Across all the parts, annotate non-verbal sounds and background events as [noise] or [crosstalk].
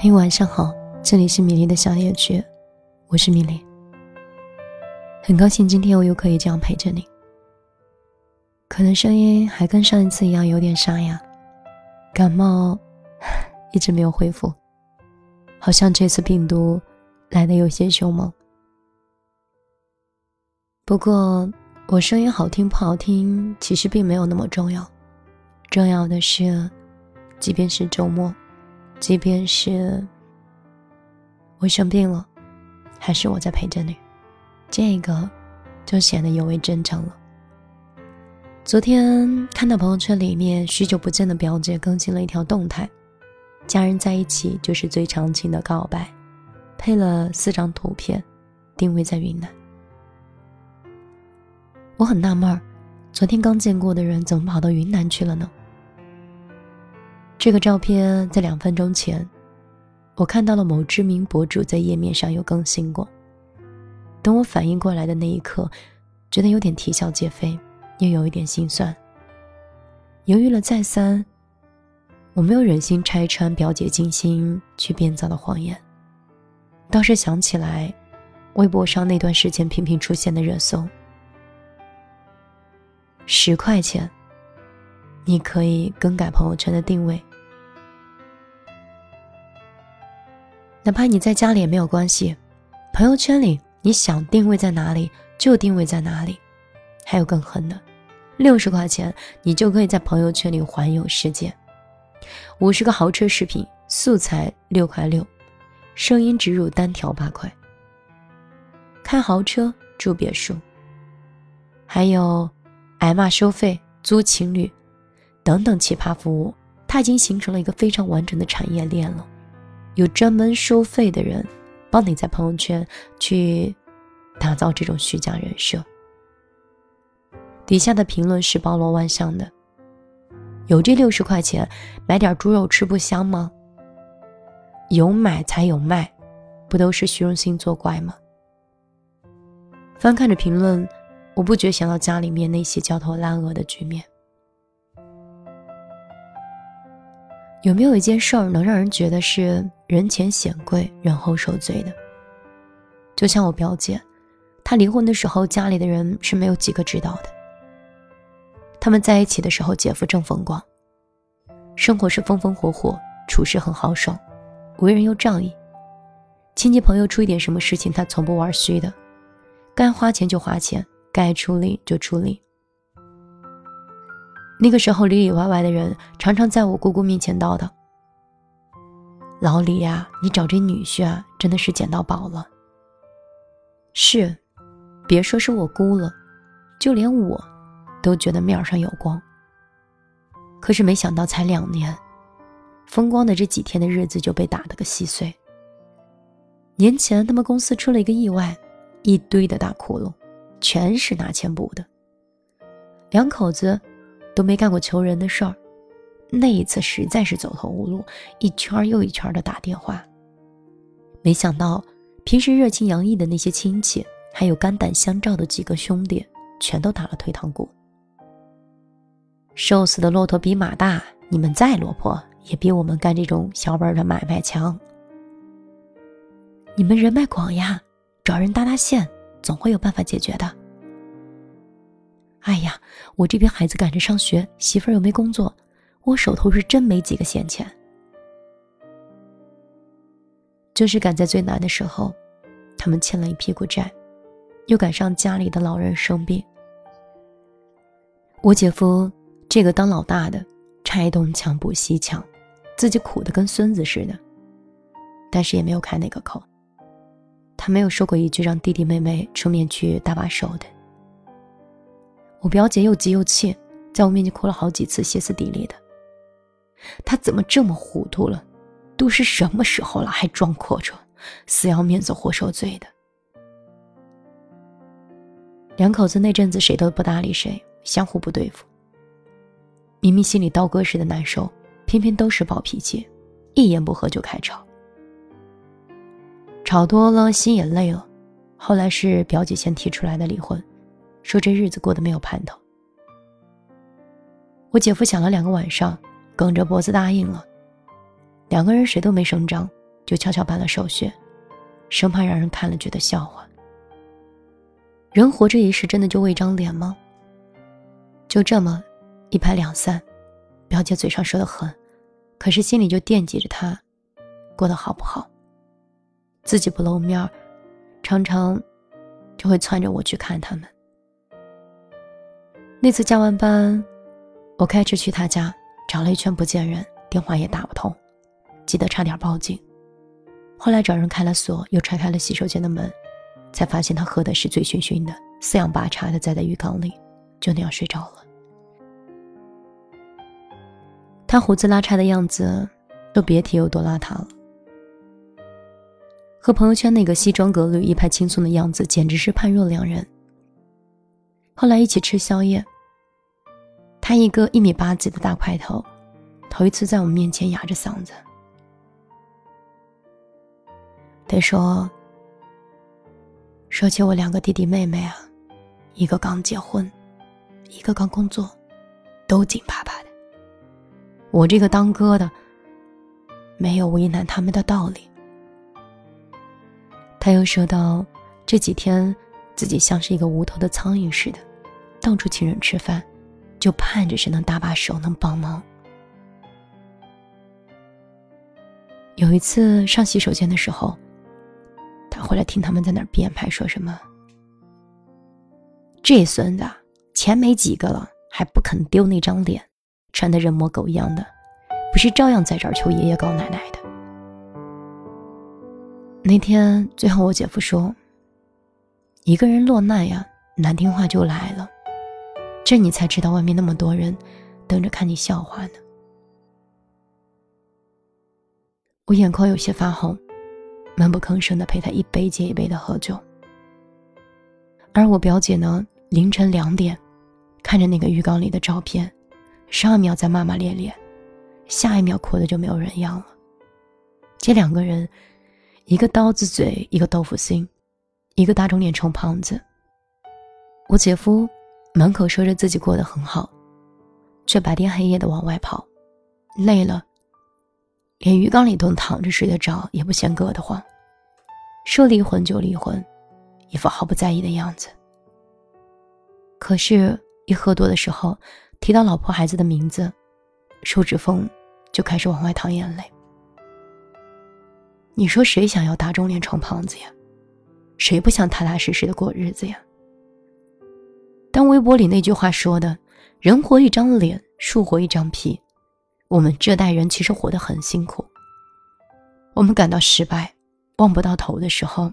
嘿，晚上好，这里是米粒的小夜曲，我是米粒。很高兴今天我又可以这样陪着你。可能声音还跟上一次一样有点沙哑，感冒 [laughs] 一直没有恢复，好像这次病毒来的有些凶猛。不过我声音好听不好听，其实并没有那么重要，重要的是，即便是周末。即便是我生病了，还是我在陪着你，这个就显得尤为真诚了。昨天看到朋友圈里面许久不见的表姐更新了一条动态，家人在一起就是最长情的告白，配了四张图片，定位在云南。我很纳闷儿，昨天刚见过的人怎么跑到云南去了呢？这个照片在两分钟前，我看到了某知名博主在页面上有更新过。等我反应过来的那一刻，觉得有点啼笑皆非，又有一点心酸。犹豫了再三，我没有忍心拆穿表姐精心去编造的谎言，倒是想起来，微博上那段时间频频出现的热搜：十块钱，你可以更改朋友圈的定位。哪怕你在家里也没有关系，朋友圈里你想定位在哪里就定位在哪里。还有更狠的，六十块钱你就可以在朋友圈里环游世界。五十个豪车视频素材六块六，声音植入单条八块。开豪车住别墅，还有挨骂收费租情侣等等奇葩服务，它已经形成了一个非常完整的产业链了。有专门收费的人，帮你在朋友圈去打造这种虚假人设。底下的评论是包罗万象的，有这六十块钱买点猪肉吃不香吗？有买才有卖，不都是虚荣心作怪吗？翻看着评论，我不觉想到家里面那些焦头烂额的局面。有没有一件事儿能让人觉得是人前显贵，人后受罪的？就像我表姐，她离婚的时候，家里的人是没有几个知道的。他们在一起的时候，姐夫正风光，生活是风风火火，处事很豪爽，为人又仗义。亲戚朋友出一点什么事情，他从不玩虚的，该花钱就花钱，该出力就出力。那个时候里里外外的人常常在我姑姑面前叨叨：“老李呀，你找这女婿啊，真的是捡到宝了。”是，别说是我姑了，就连我，都觉得面上有光。可是没想到才两年，风光的这几天的日子就被打了个稀碎。年前他们公司出了一个意外，一堆的大窟窿，全是拿钱补的。两口子。都没干过求人的事儿，那一次实在是走投无路，一圈又一圈的打电话。没想到平时热情洋溢的那些亲戚，还有肝胆相照的几个兄弟，全都打了退堂鼓。瘦死的骆驼比马大，你们再落魄，也比我们干这种小本的买卖强。你们人脉广呀，找人搭搭线，总会有办法解决的。哎呀，我这边孩子赶着上学，媳妇儿又没工作，我手头是真没几个闲钱。就是赶在最难的时候，他们欠了一屁股债，又赶上家里的老人生病。我姐夫这个当老大的，拆东墙补西墙，自己苦的跟孙子似的，但是也没有开那个口。他没有说过一句让弟弟妹妹出面去搭把手的。我表姐又急又气，在我面前哭了好几次，歇斯底里的。他怎么这么糊涂了？都是什么时候了，还装阔绰，死要面子活受罪的。两口子那阵子谁都不搭理谁，相互不对付。明明心里刀割似的难受，偏偏都是暴脾气，一言不合就开吵。吵多了，心也累了。后来是表姐先提出来的离婚。说这日子过得没有盼头，我姐夫想了两个晚上，梗着脖子答应了。两个人谁都没声张，就悄悄办了手续，生怕让人看了觉得笑话。人活着一世，真的就为一张脸吗？就这么一拍两散，表姐嘴上说的狠，可是心里就惦记着他过得好不好。自己不露面，常常就会窜着我去看他们。那次加完班，我开车去他家，找了一圈不见人，电话也打不通，急得差点报警。后来找人开了锁，又拆开了洗手间的门，才发现他喝的是醉醺醺的，四仰八叉的栽在浴缸里，就那样睡着了。他胡子拉碴的样子，就别提有多邋遢了。和朋友圈那个西装革履、一派轻松的样子，简直是判若两人。后来一起吃宵夜，他一个一米八几的大块头，头一次在我们面前哑着嗓子。他说，说起我两个弟弟妹妹啊，一个刚结婚，一个刚工作，都紧巴巴的。我这个当哥的，没有为难他们的道理。他又说到，这几天自己像是一个无头的苍蝇似的，到处请人吃饭，就盼着谁能搭把手，能帮忙。有一次上洗手间的时候，他回来听他们在那儿编排，说什么：“这孙子钱没几个了，还不肯丢那张脸。”穿的人模狗样的，不是照样在这儿求爷爷告奶奶的。那天最后，我姐夫说：“一个人落难呀，难听话就来了。这你才知道，外面那么多人等着看你笑话呢。”我眼眶有些发红，闷不吭声的陪他一杯接一杯的喝酒。而我表姐呢，凌晨两点，看着那个浴缸里的照片。上一秒在骂骂咧咧，下一秒哭的就没有人样了。这两个人，一个刀子嘴，一个豆腐心，一个大肿脸充胖子。我姐夫满口说着自己过得很好，却白天黑夜的往外跑，累了，连鱼缸里都躺着睡得着，也不嫌硌得慌。说离婚就离婚，一副毫不在意的样子。可是，一喝多的时候。提到老婆孩子的名字，手指缝就开始往外淌眼泪。你说谁想要打肿脸充胖子呀？谁不想踏踏实实的过日子呀？当微博里那句话说的“人活一张脸，树活一张皮”，我们这代人其实活得很辛苦。我们感到失败、望不到头的时候，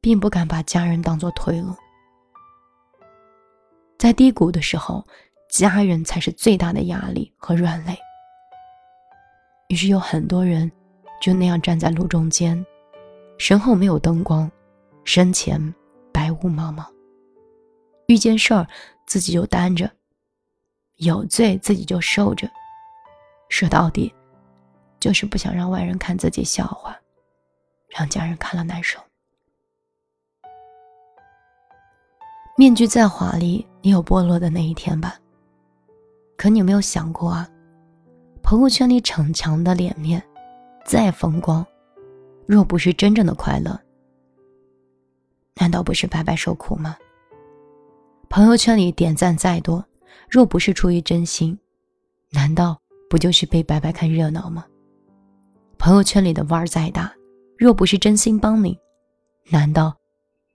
并不敢把家人当做退路。在低谷的时候。家人才是最大的压力和软肋。于是有很多人就那样站在路中间，身后没有灯光，身前白雾茫茫。遇见事儿自己就担着，有罪自己就受着。说到底，就是不想让外人看自己笑话，让家人看了难受。面具再华丽，也有剥落的那一天吧。可你有没有想过啊？朋友圈里逞强的脸面，再风光，若不是真正的快乐，难道不是白白受苦吗？朋友圈里点赞再多，若不是出于真心，难道不就是被白白看热闹吗？朋友圈里的腕儿再大，若不是真心帮你，难道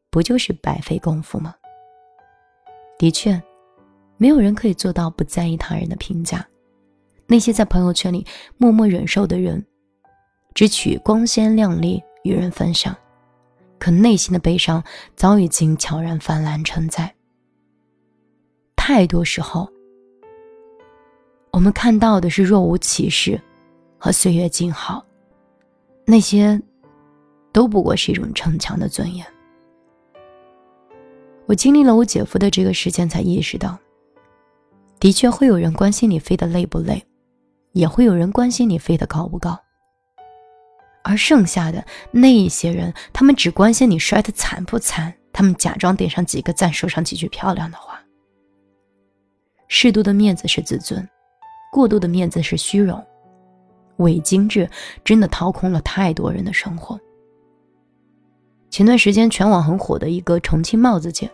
不就是白费功夫吗？的确。没有人可以做到不在意他人的评价。那些在朋友圈里默默忍受的人，只取光鲜亮丽与人分享，可内心的悲伤早已经悄然泛滥成灾。太多时候，我们看到的是若无其事和岁月静好，那些都不过是一种逞强的尊严。我经历了我姐夫的这个事件，才意识到。的确会有人关心你飞得累不累，也会有人关心你飞得高不高。而剩下的那一些人，他们只关心你摔得惨不惨，他们假装点上几个赞，说上几句漂亮的话。适度的面子是自尊，过度的面子是虚荣。伪精致，真的掏空了太多人的生活。前段时间全网很火的一个重庆帽子姐，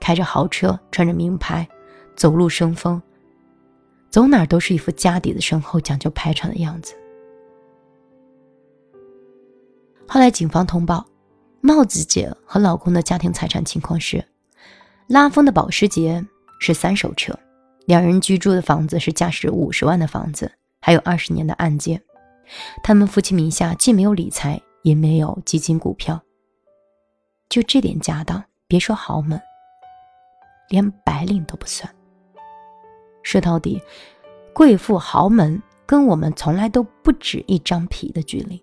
开着豪车，穿着名牌，走路生风，走哪都是一副家底子深厚、讲究排场的样子。后来警方通报，帽子姐和老公的家庭财产情况是：拉风的保时捷是三手车，两人居住的房子是价值五十万的房子，还有二十年的按揭。他们夫妻名下既没有理财，也没有基金股票。就这点家当，别说豪门，连白领都不算。说到底，贵妇豪门跟我们从来都不止一张皮的距离。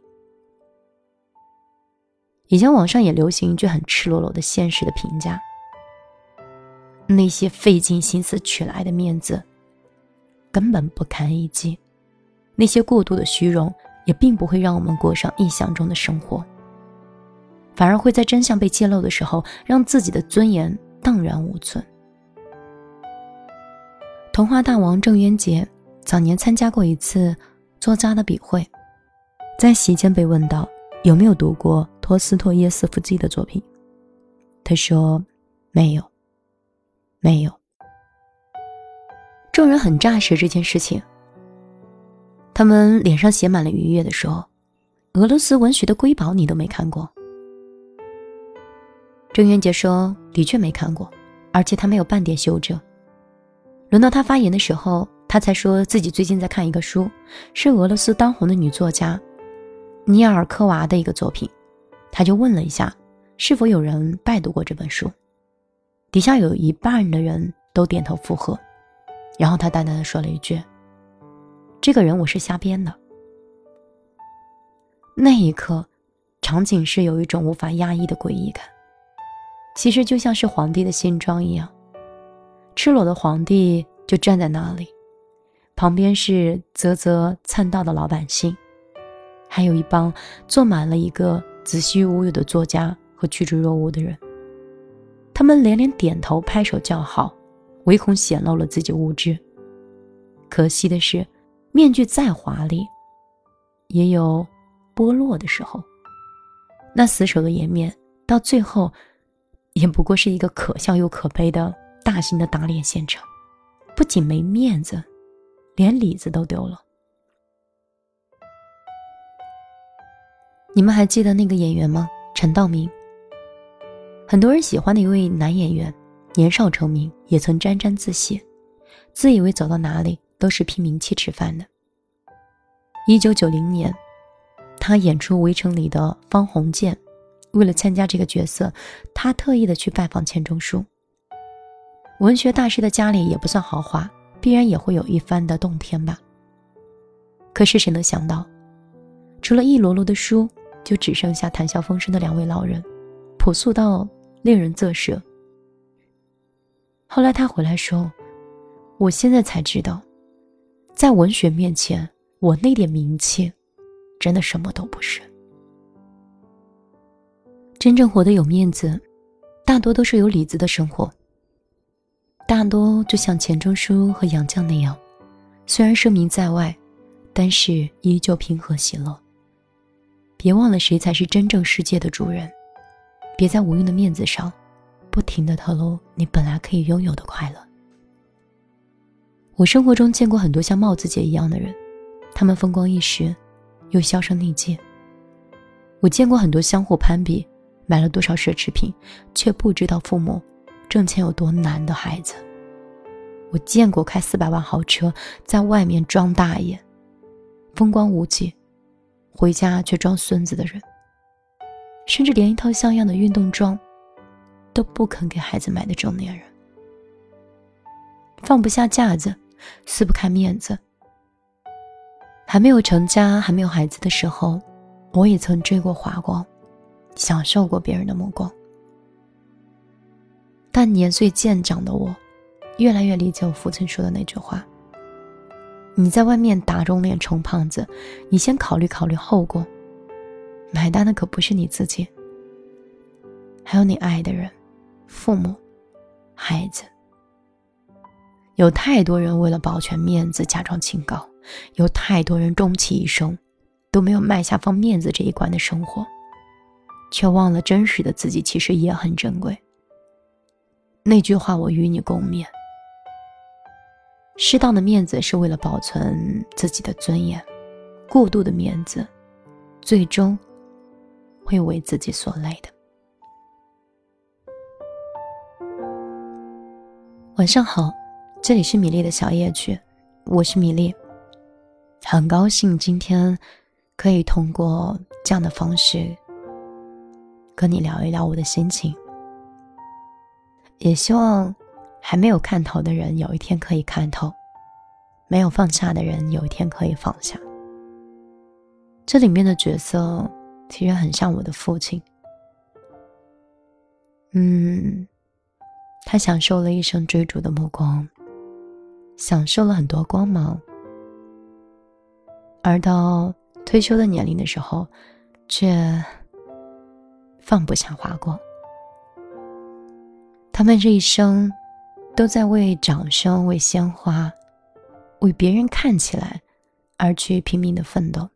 以前网上也流行一句很赤裸裸的现实的评价：那些费尽心思取来的面子，根本不堪一击；那些过度的虚荣，也并不会让我们过上意想中的生活。反而会在真相被揭露的时候，让自己的尊严荡然无存。童话大王郑渊洁早年参加过一次作家的笔会，在席间被问到有没有读过托斯托耶夫斯基的作品，他说没有，没有。众人很炸舌这件事情，他们脸上写满了愉悦的说：“俄罗斯文学的瑰宝你都没看过。”郑渊洁说：“的确没看过，而且他没有半点修正。”轮到他发言的时候，他才说自己最近在看一个书，是俄罗斯当红的女作家尼尔科娃的一个作品。他就问了一下，是否有人拜读过这本书。底下有一半的人都点头附和，然后他淡淡的说了一句：“这个人我是瞎编的。”那一刻，场景是有一种无法压抑的诡异感。其实就像是皇帝的新装一样，赤裸的皇帝就站在那里，旁边是啧啧灿道的老百姓，还有一帮坐满了一个子虚乌有的作家和趋之若鹜的人。他们连连点头拍手叫好，唯恐显露了自己无知。可惜的是，面具再华丽，也有剥落的时候。那死守的颜面，到最后。也不过是一个可笑又可悲的大型的打脸现场，不仅没面子，连里子都丢了。你们还记得那个演员吗？陈道明，很多人喜欢的一位男演员，年少成名，也曾沾沾自喜，自以为走到哪里都是拼名气吃饭的。一九九零年，他演出《围城》里的方鸿渐。为了参加这个角色，他特意的去拜访钱钟书。文学大师的家里也不算豪华，必然也会有一番的洞天吧。可是谁能想到，除了一摞摞的书，就只剩下谈笑风生的两位老人，朴素到令人啧舌。后来他回来说：“我现在才知道，在文学面前，我那点名气，真的什么都不是。”真正活得有面子，大多都是有里子的生活。大多就像钱钟书和杨绛那样，虽然声名在外，但是依旧平和喜乐。别忘了谁才是真正世界的主人，别在无用的面子上，不停的透露你本来可以拥有的快乐。我生活中见过很多像帽子姐一样的人，他们风光一时，又销声匿迹。我见过很多相互攀比。买了多少奢侈品，却不知道父母挣钱有多难的孩子。我见过开四百万豪车在外面装大爷，风光无际，回家却装孙子的人。甚至连一套像样的运动装都不肯给孩子买的中年人，放不下架子，撕不开面子。还没有成家，还没有孩子的时候，我也曾追过华光。享受过别人的目光，但年岁渐长的我，越来越理解我父亲说的那句话：“你在外面打肿脸充胖子，你先考虑考虑后果。买单的可不是你自己，还有你爱的人、父母、孩子。有太多人为了保全面子假装清高，有太多人终其一生都没有迈下放面子这一关的生活，却忘了真实的自己其实也很珍贵。那句话我与你共勉：适当的面子是为了保存自己的尊严，过度的面子，最终会为自己所累的。晚上好，这里是米粒的小夜曲，我是米粒。很高兴今天可以通过这样的方式跟你聊一聊我的心情，也希望还没有看透的人有一天可以看透，没有放下的人有一天可以放下。这里面的角色其实很像我的父亲，嗯。他享受了一生追逐的目光，享受了很多光芒，而到退休的年龄的时候，却放不下华光。他们这一生都在为掌声、为鲜花、为别人看起来而去拼命的奋斗，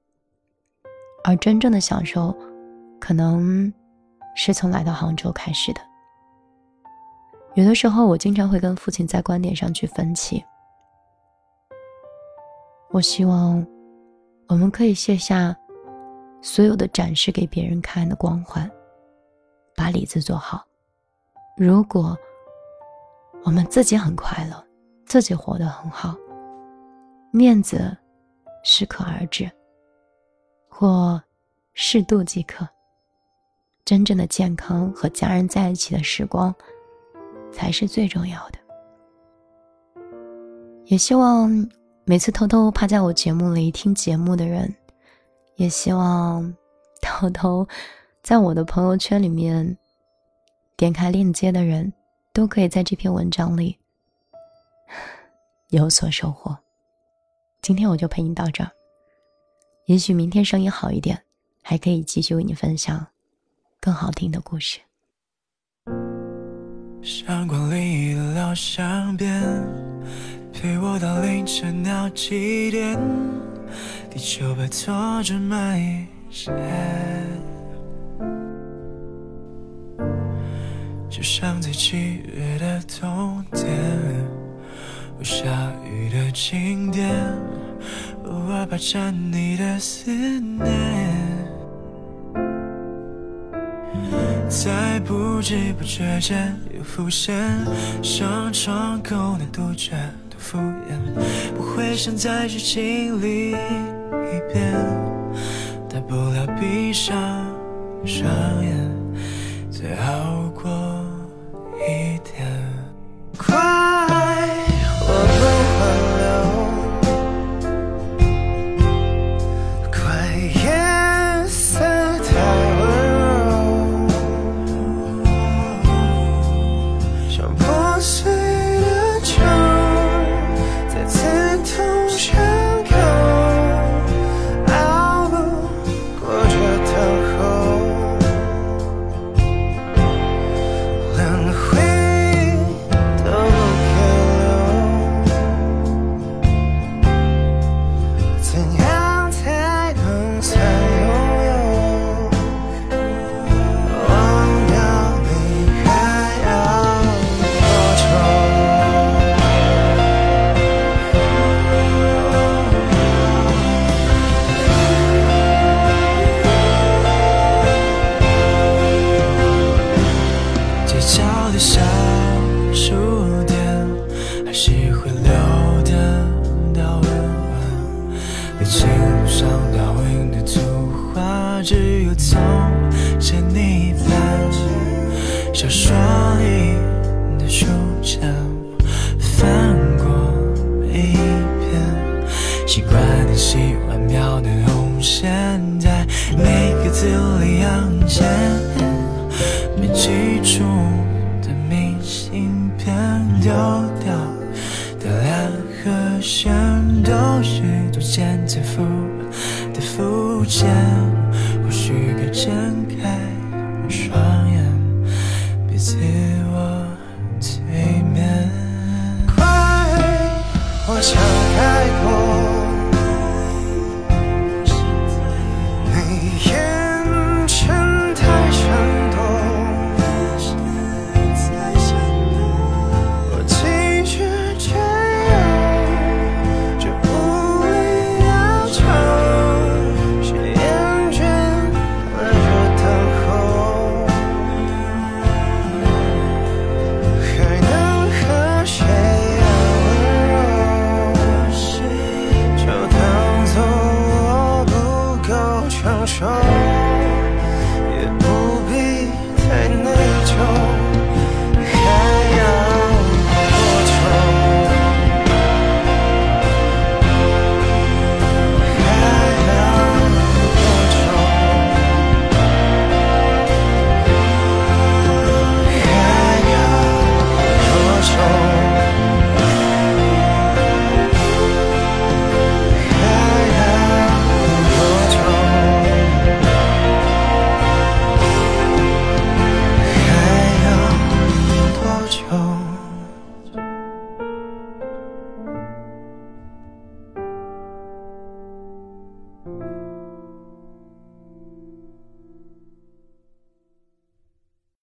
而真正的享受，可能是从来到杭州开始的。有的时候，我经常会跟父亲在观点上去分歧。我希望我们可以卸下所有的展示给别人看的光环，把里子做好。如果我们自己很快乐，自己活得很好，面子适可而止，或适度即可。真正的健康和家人在一起的时光。才是最重要的。也希望每次偷偷趴在我节目里听节目的人，也希望偷偷在我的朋友圈里面点开链接的人，都可以在这篇文章里 [laughs] 有所收获。今天我就陪你到这儿，也许明天声音好一点，还可以继续为你分享更好听的故事。相馆里的老乡边，陪我到凌晨闹几点？地球摆脱着蔓线，就像在七月的冬天，会下雨的晴天，偶尔霸占你的思念。在不知不觉间又浮现，像窗口的杜鹃多敷衍，不会想再去经历一遍，大不了闭上双眼，最好想说